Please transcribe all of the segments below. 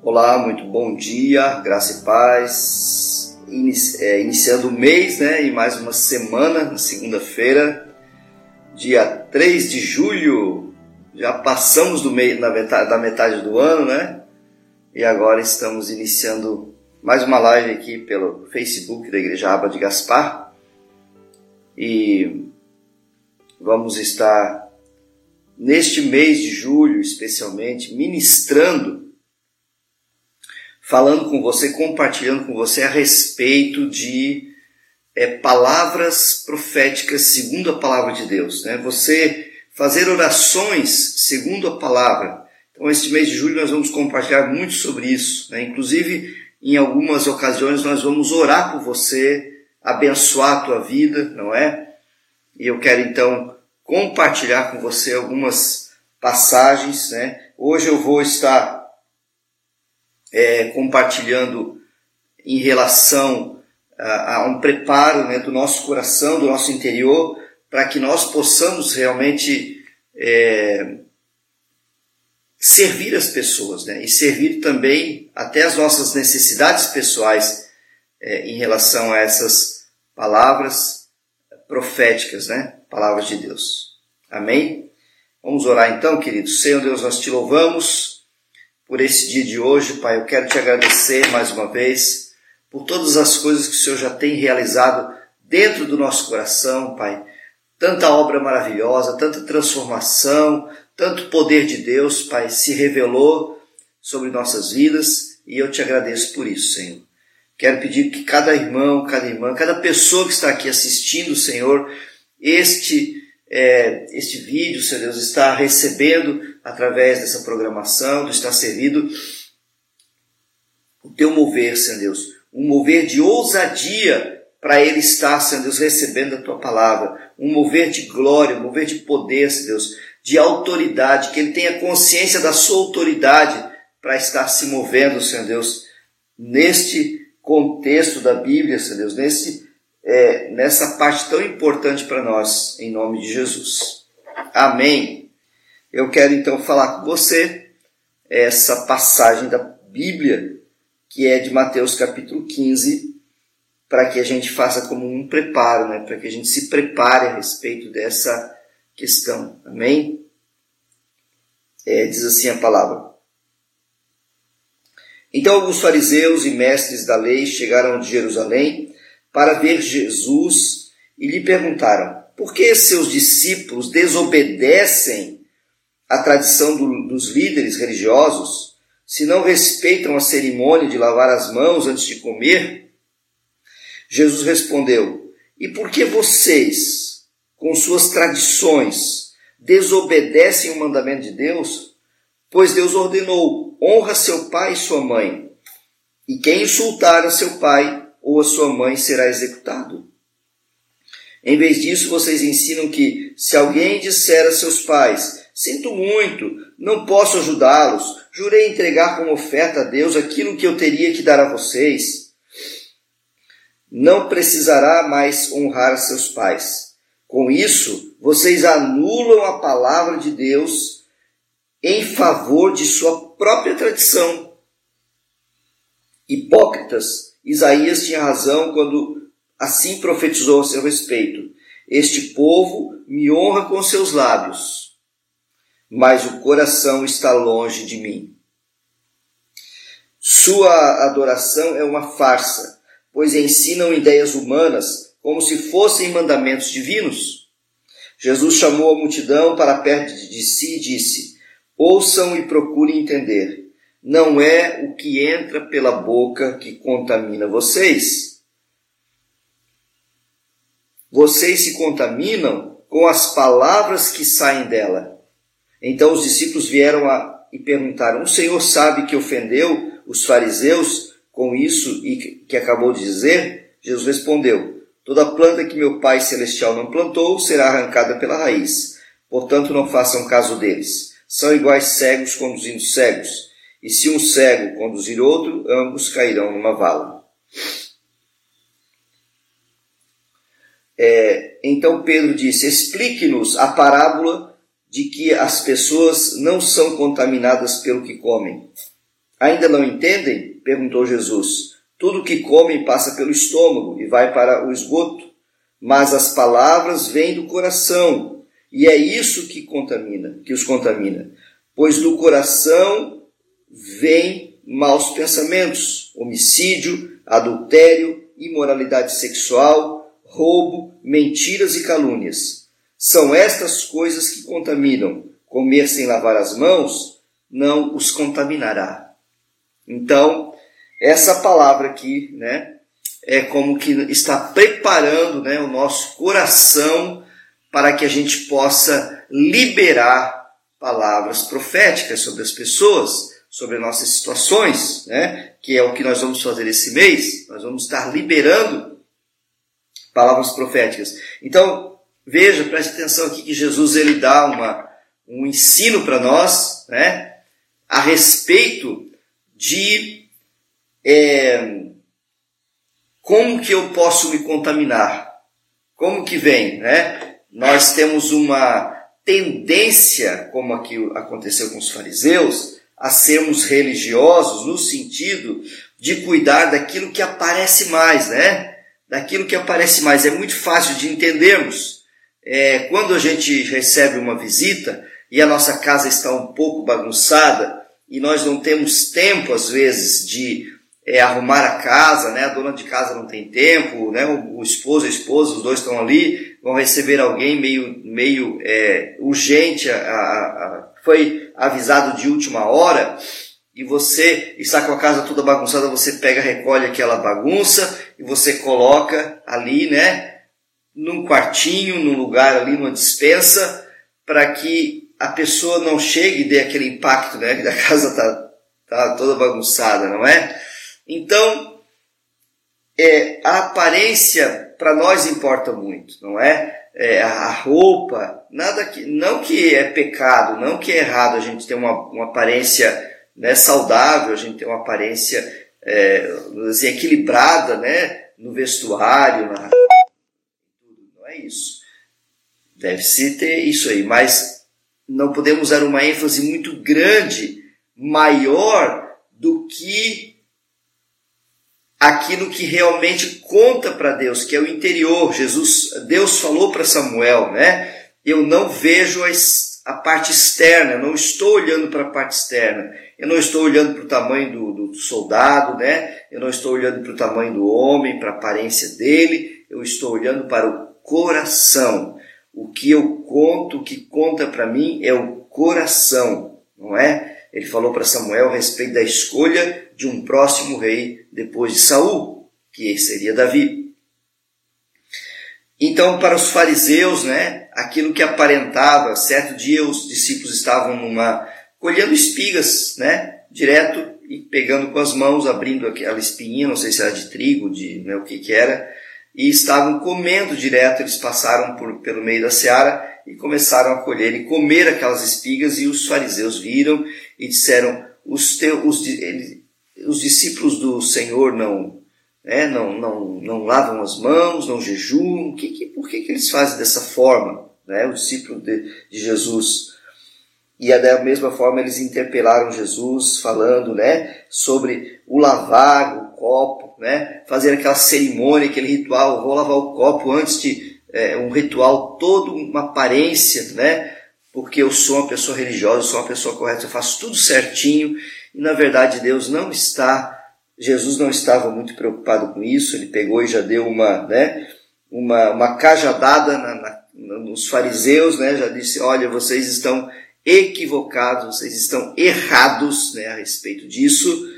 Olá, muito bom dia, graça e paz. É, iniciando o mês, né? E mais uma semana, na segunda-feira, dia 3 de julho. Já passamos do meio, na metade, da metade do ano, né? E agora estamos iniciando mais uma live aqui pelo Facebook da Igreja Aba de Gaspar. E vamos estar neste mês de julho, especialmente, ministrando falando com você, compartilhando com você a respeito de é, palavras proféticas segundo a palavra de Deus. Né? Você fazer orações segundo a palavra. Então, este mês de julho nós vamos compartilhar muito sobre isso. Né? Inclusive, em algumas ocasiões nós vamos orar por você, abençoar a tua vida, não é? E eu quero então compartilhar com você algumas passagens. Né? Hoje eu vou estar é, compartilhando em relação a, a um preparo né, do nosso coração, do nosso interior, para que nós possamos realmente é, servir as pessoas né, e servir também até as nossas necessidades pessoais é, em relação a essas palavras proféticas, né, palavras de Deus. Amém? Vamos orar então, queridos. Senhor Deus, nós te louvamos por esse dia de hoje, Pai. Eu quero te agradecer mais uma vez por todas as coisas que o Senhor já tem realizado dentro do nosso coração, Pai. Tanta obra maravilhosa, tanta transformação, tanto poder de Deus, Pai, se revelou sobre nossas vidas e eu te agradeço por isso, Senhor. Quero pedir que cada irmão, cada irmã, cada pessoa que está aqui assistindo, Senhor, este é, este vídeo, Senhor Deus, está recebendo através dessa programação, está servido o teu mover, Senhor Deus, um mover de ousadia para ele estar, Senhor Deus, recebendo a tua palavra, um mover de glória, um mover de poder, Senhor Deus, de autoridade, que ele tenha consciência da sua autoridade para estar se movendo, Senhor Deus, neste contexto da Bíblia, Senhor Deus, nesse é, nessa parte tão importante para nós, em nome de Jesus. Amém. Eu quero então falar com você essa passagem da Bíblia, que é de Mateus capítulo 15, para que a gente faça como um preparo, né? para que a gente se prepare a respeito dessa questão. Amém? É, diz assim a palavra. Então alguns fariseus e mestres da lei chegaram de Jerusalém para ver Jesus e lhe perguntaram: por que seus discípulos desobedecem à tradição do, dos líderes religiosos, se não respeitam a cerimônia de lavar as mãos antes de comer? Jesus respondeu: E por que vocês, com suas tradições, desobedecem o mandamento de Deus? Pois Deus ordenou: honra seu pai e sua mãe. E quem insultar a seu pai ou a sua mãe será executado. Em vez disso, vocês ensinam que se alguém disser a seus pais: Sinto muito, não posso ajudá-los, jurei entregar como oferta a Deus aquilo que eu teria que dar a vocês, não precisará mais honrar seus pais. Com isso, vocês anulam a palavra de Deus em favor de sua própria tradição. Hipócritas, Isaías tinha razão quando assim profetizou a seu respeito: Este povo me honra com seus lábios, mas o coração está longe de mim. Sua adoração é uma farsa, pois ensinam ideias humanas como se fossem mandamentos divinos. Jesus chamou a multidão para perto de si e disse: Ouçam e procurem entender não é o que entra pela boca que contamina vocês. Vocês se contaminam com as palavras que saem dela. Então os discípulos vieram a, e perguntaram: O Senhor sabe que ofendeu os fariseus com isso e que acabou de dizer? Jesus respondeu: Toda planta que meu Pai Celestial não plantou será arrancada pela raiz. Portanto, não façam caso deles. São iguais cegos conduzindo cegos. E se um cego conduzir outro, ambos cairão numa vala. É, então Pedro disse: Explique-nos a parábola de que as pessoas não são contaminadas pelo que comem. Ainda não entendem? perguntou Jesus. Tudo que comem passa pelo estômago e vai para o esgoto, mas as palavras vêm do coração, e é isso que contamina, que os contamina. Pois do coração vêm maus pensamentos, homicídio, adultério, imoralidade sexual, roubo, mentiras e calúnias. São estas coisas que contaminam. Comer sem lavar as mãos não os contaminará. Então, essa palavra aqui, né, é como que está preparando, né, o nosso coração para que a gente possa liberar palavras proféticas sobre as pessoas, sobre nossas situações, né, que é o que nós vamos fazer esse mês. Nós vamos estar liberando palavras proféticas. Então, veja, preste atenção aqui que Jesus ele dá uma, um ensino para nós, né, a respeito de é, como que eu posso me contaminar? Como que vem, né? Nós temos uma tendência, como aqui aconteceu com os fariseus, a sermos religiosos no sentido de cuidar daquilo que aparece mais, né? Daquilo que aparece mais. É muito fácil de entendermos. É, quando a gente recebe uma visita e a nossa casa está um pouco bagunçada e nós não temos tempo, às vezes, de é, arrumar a casa, né? A dona de casa não tem tempo, né? O, o esposo a esposa, os dois estão ali, vão receber alguém meio, meio é, urgente, a, a, foi avisado de última hora, e você está com a casa toda bagunçada, você pega, recolhe aquela bagunça e você coloca ali, né? Num quartinho, num lugar ali, numa dispensa, para que a pessoa não chegue e dê aquele impacto, né? Que a casa está tá toda bagunçada, não é? Então, é, a aparência para nós importa muito, não é? é? A roupa, nada que, não que é pecado, não que é errado a gente ter uma, uma aparência né, saudável, a gente ter uma aparência é, assim, equilibrada, né, no vestuário, na não é isso. Deve-se ter isso aí, mas não podemos dar uma ênfase muito grande, maior do que aquilo que realmente conta para Deus, que é o interior. Jesus, Deus falou para Samuel, né? Eu não vejo a, parte externa, eu não estou olhando para a parte externa. Eu não estou olhando para o tamanho do, do, soldado, né? Eu não estou olhando para o tamanho do homem, para a aparência dele. Eu estou olhando para o coração. O que eu conto, o que conta para mim é o coração, não é? Ele falou para Samuel a respeito da escolha de um próximo rei depois de Saul, que seria Davi. Então, para os fariseus, né, aquilo que aparentava, certo dia os discípulos estavam numa colhendo espigas, né, direto e pegando com as mãos, abrindo aquela espinha, não sei se era de trigo, de né, o que que era, e estavam comendo direto, eles passaram por, pelo meio da seara e começaram a colher e comer aquelas espigas, e os fariseus viram e disseram, os, teus, os, os discípulos do Senhor não, né, não, não, não lavam as mãos, não jejuam, que, que, por que, que eles fazem dessa forma? Né, o discípulo de, de Jesus. E da mesma forma eles interpelaram Jesus falando né, sobre o lavar o copo, né, fazer aquela cerimônia, aquele ritual, vou lavar o copo antes de é, um ritual, toda uma aparência, né, porque eu sou uma pessoa religiosa, eu sou uma pessoa correta, eu faço tudo certinho. E na verdade Deus não está, Jesus não estava muito preocupado com isso, ele pegou e já deu uma, né, uma, uma cajadada na, na, nos fariseus, né, já disse, olha, vocês estão equivocados, vocês estão errados né, a respeito disso,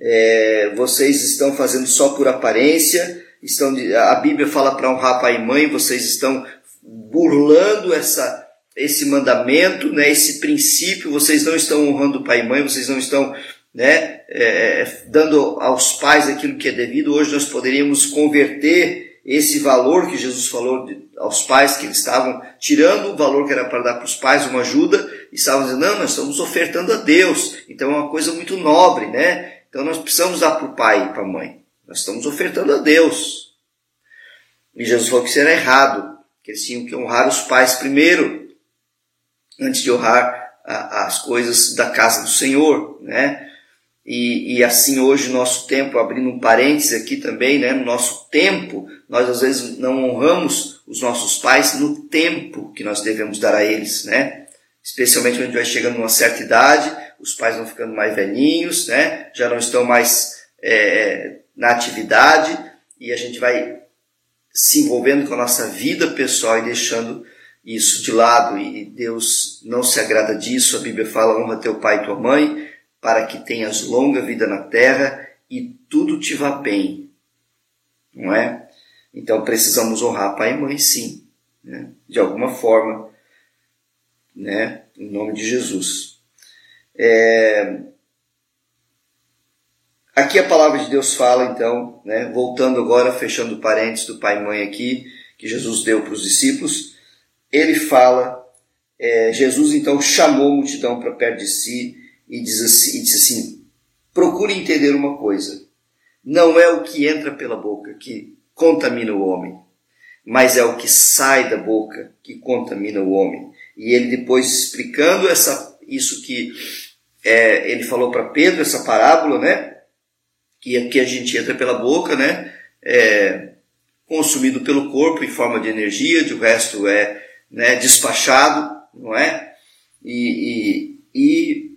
é, vocês estão fazendo só por aparência, estão, a Bíblia fala para honrar pai e mãe, vocês estão burlando essa esse mandamento, né, esse princípio, vocês não estão honrando pai e mãe, vocês não estão né, é, dando aos pais aquilo que é devido. Hoje nós poderíamos converter esse valor que Jesus falou de, aos pais, que eles estavam tirando o valor que era para dar para os pais, uma ajuda, e estavam dizendo, não, nós estamos ofertando a Deus. Então é uma coisa muito nobre, né? Então nós precisamos dar para o pai e para a mãe. Nós estamos ofertando a Deus. E Jesus falou que isso era errado, que eles tinham que honrar os pais primeiro. antes de honrar a, as coisas da casa do Senhor, né? E, e, assim hoje nosso tempo, abrindo um parênteses aqui também, né? No nosso tempo, nós às vezes não honramos os nossos pais no tempo que nós devemos dar a eles, né? Especialmente quando a gente vai chegando numa certa idade, os pais vão ficando mais velhinhos, né? Já não estão mais é, na atividade e a gente vai se envolvendo com a nossa vida pessoal e deixando isso de lado e Deus não se agrada disso. A Bíblia fala: honra teu pai e tua mãe para que tenhas longa vida na terra e tudo te vá bem. Não é? Então precisamos honrar pai e mãe, sim, né? de alguma forma, né? em nome de Jesus. É... Aqui a palavra de Deus fala, então, né? voltando agora, fechando parênteses do pai e mãe aqui, que Jesus deu para os discípulos, ele fala, é, Jesus então chamou a multidão para perto de si e, diz assim, e disse assim: procure entender uma coisa. Não é o que entra pela boca que contamina o homem, mas é o que sai da boca que contamina o homem. E ele depois explicando essa, isso que é, ele falou para Pedro, essa parábola, né? Que aqui a gente entra pela boca, né? É, consumido pelo corpo em forma de energia, de o resto é né, despachado, não é? E, e, e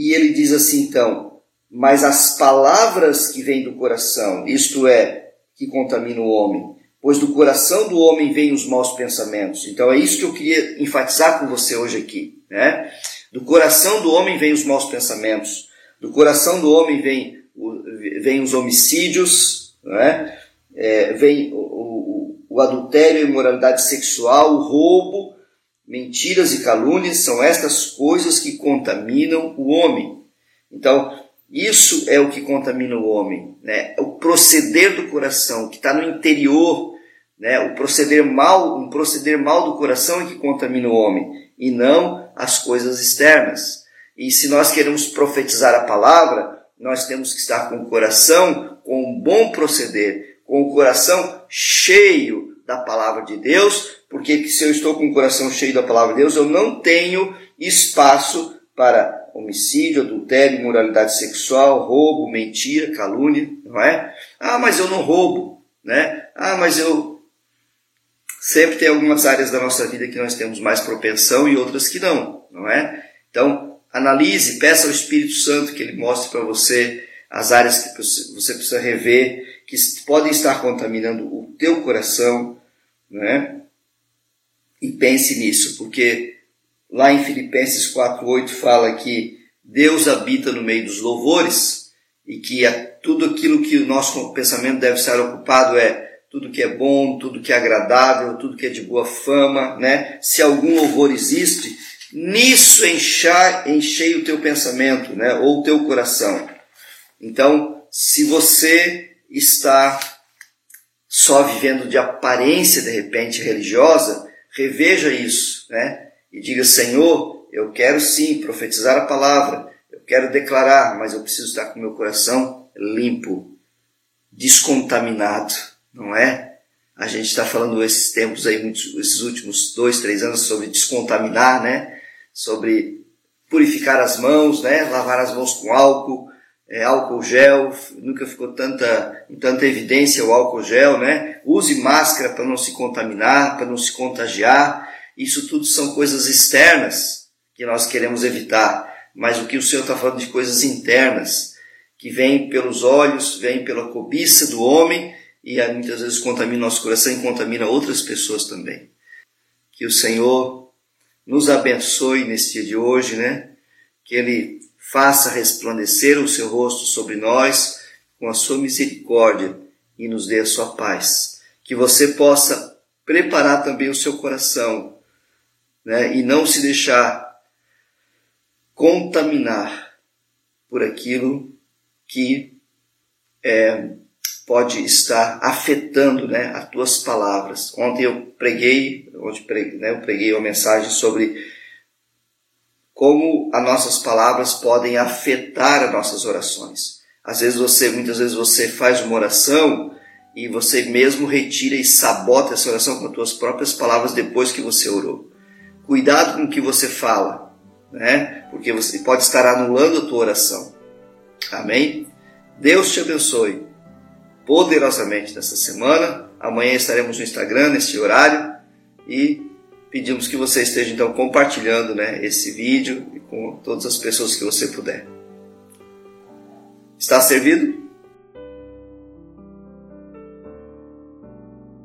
e ele diz assim então: Mas as palavras que vêm do coração, isto é, que contaminam o homem, pois do coração do homem vêm os maus pensamentos. Então é isso que eu queria enfatizar com você hoje aqui. Né? Do coração do homem vêm os maus pensamentos, do coração do homem vêm vem os homicídios, né? é, vem o, o, o adultério, a imoralidade sexual, o roubo, Mentiras e calúnias são estas coisas que contaminam o homem. Então, isso é o que contamina o homem, né? O proceder do coração, que está no interior, né? O proceder mal, um proceder mal do coração é que contamina o homem, e não as coisas externas. E se nós queremos profetizar a palavra, nós temos que estar com o coração com um bom proceder, com o coração cheio da palavra de Deus, porque se eu estou com o coração cheio da palavra de Deus, eu não tenho espaço para homicídio, adultério, imoralidade sexual, roubo, mentira, calúnia, não é? Ah, mas eu não roubo, né? Ah, mas eu sempre tem algumas áreas da nossa vida que nós temos mais propensão e outras que não, não é? Então, analise, peça ao Espírito Santo que ele mostre para você as áreas que você precisa rever, que podem estar contaminando o teu coração, né? e pense nisso, porque lá em Filipenses 4:8 fala que Deus habita no meio dos louvores e que é tudo aquilo que o nosso pensamento deve estar ocupado é tudo que é bom, tudo que é agradável, tudo que é de boa fama, né? Se algum louvor existe, nisso enchar, enchei o teu pensamento, né? Ou o teu coração. Então, se você está só vivendo de aparência de repente religiosa, reveja isso, né? E diga, Senhor, eu quero sim profetizar a palavra, eu quero declarar, mas eu preciso estar com meu coração limpo, descontaminado, não é? A gente está falando esses tempos aí, esses últimos dois, três anos sobre descontaminar, né? Sobre purificar as mãos, né? Lavar as mãos com álcool, é, álcool gel, nunca ficou tanta, em tanta evidência o álcool gel, né? Use máscara para não se contaminar, para não se contagiar. Isso tudo são coisas externas que nós queremos evitar. Mas o que o Senhor está falando de coisas internas, que vêm pelos olhos, vêm pela cobiça do homem e muitas vezes contamina nosso coração e contamina outras pessoas também. Que o Senhor nos abençoe nesse dia de hoje, né? Que Ele faça resplandecer o seu rosto sobre nós com a sua misericórdia e nos dê a sua paz. Que você possa preparar também o seu coração né, e não se deixar contaminar por aquilo que é, pode estar afetando né, as tuas palavras. Ontem eu preguei, ontem preguei, né, eu preguei uma mensagem sobre como as nossas palavras podem afetar as nossas orações. Às vezes você, muitas vezes você faz uma oração e você mesmo retira e sabota essa oração com as suas próprias palavras depois que você orou. Cuidado com o que você fala, né? Porque você pode estar anulando a tua oração. Amém? Deus te abençoe poderosamente nessa semana. Amanhã estaremos no Instagram neste horário e pedimos que você esteja então compartilhando né, esse vídeo com todas as pessoas que você puder. Está servido?